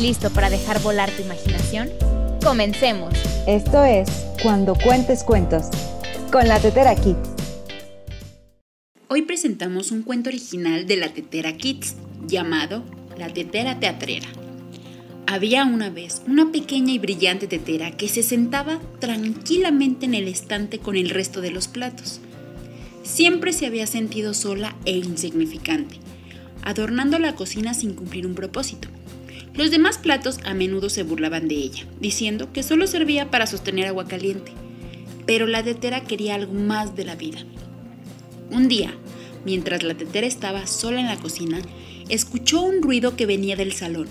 listo para dejar volar tu imaginación? Comencemos. Esto es Cuando Cuentes Cuentos, con la Tetera Kids. Hoy presentamos un cuento original de la Tetera Kids, llamado La Tetera Teatrera. Había una vez una pequeña y brillante tetera que se sentaba tranquilamente en el estante con el resto de los platos. Siempre se había sentido sola e insignificante, adornando la cocina sin cumplir un propósito. Los demás platos a menudo se burlaban de ella, diciendo que solo servía para sostener agua caliente. Pero la tetera quería algo más de la vida. Un día, mientras la tetera estaba sola en la cocina, escuchó un ruido que venía del salón.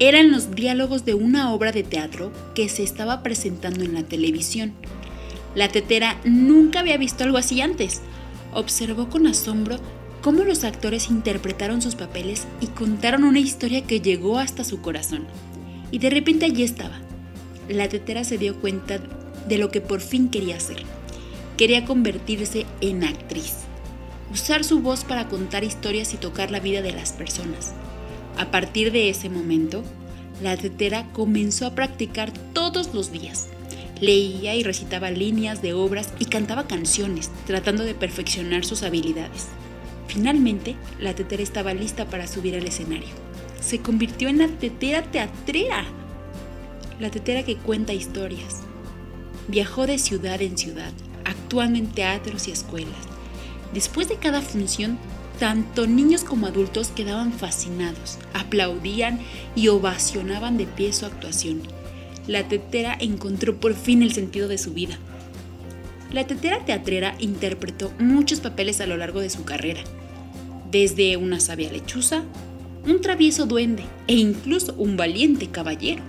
Eran los diálogos de una obra de teatro que se estaba presentando en la televisión. La tetera nunca había visto algo así antes. Observó con asombro cómo los actores interpretaron sus papeles y contaron una historia que llegó hasta su corazón. Y de repente allí estaba. La tetera se dio cuenta de lo que por fin quería hacer. Quería convertirse en actriz. Usar su voz para contar historias y tocar la vida de las personas. A partir de ese momento, la tetera comenzó a practicar todos los días. Leía y recitaba líneas de obras y cantaba canciones, tratando de perfeccionar sus habilidades. Finalmente, la tetera estaba lista para subir al escenario. Se convirtió en la tetera teatrera. La tetera que cuenta historias. Viajó de ciudad en ciudad, actuando en teatros y escuelas. Después de cada función, tanto niños como adultos quedaban fascinados, aplaudían y ovacionaban de pie su actuación. La tetera encontró por fin el sentido de su vida. La tetera teatrera interpretó muchos papeles a lo largo de su carrera desde una sabia lechuza, un travieso duende e incluso un valiente caballero.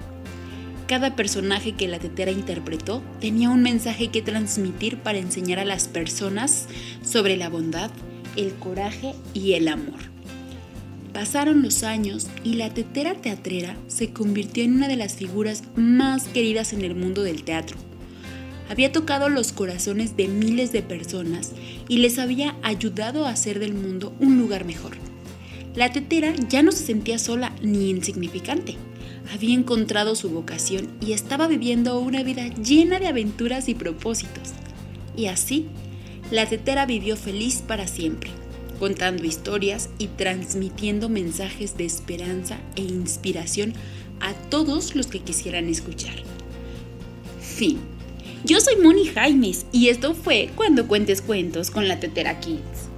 Cada personaje que la tetera interpretó tenía un mensaje que transmitir para enseñar a las personas sobre la bondad, el coraje y el amor. Pasaron los años y la tetera teatrera se convirtió en una de las figuras más queridas en el mundo del teatro había tocado los corazones de miles de personas y les había ayudado a hacer del mundo un lugar mejor. La tetera ya no se sentía sola ni insignificante. Había encontrado su vocación y estaba viviendo una vida llena de aventuras y propósitos. Y así, la tetera vivió feliz para siempre, contando historias y transmitiendo mensajes de esperanza e inspiración a todos los que quisieran escuchar. Fin. Yo soy Moni Jaimes y esto fue Cuando Cuentes Cuentos con la Tetera Kids.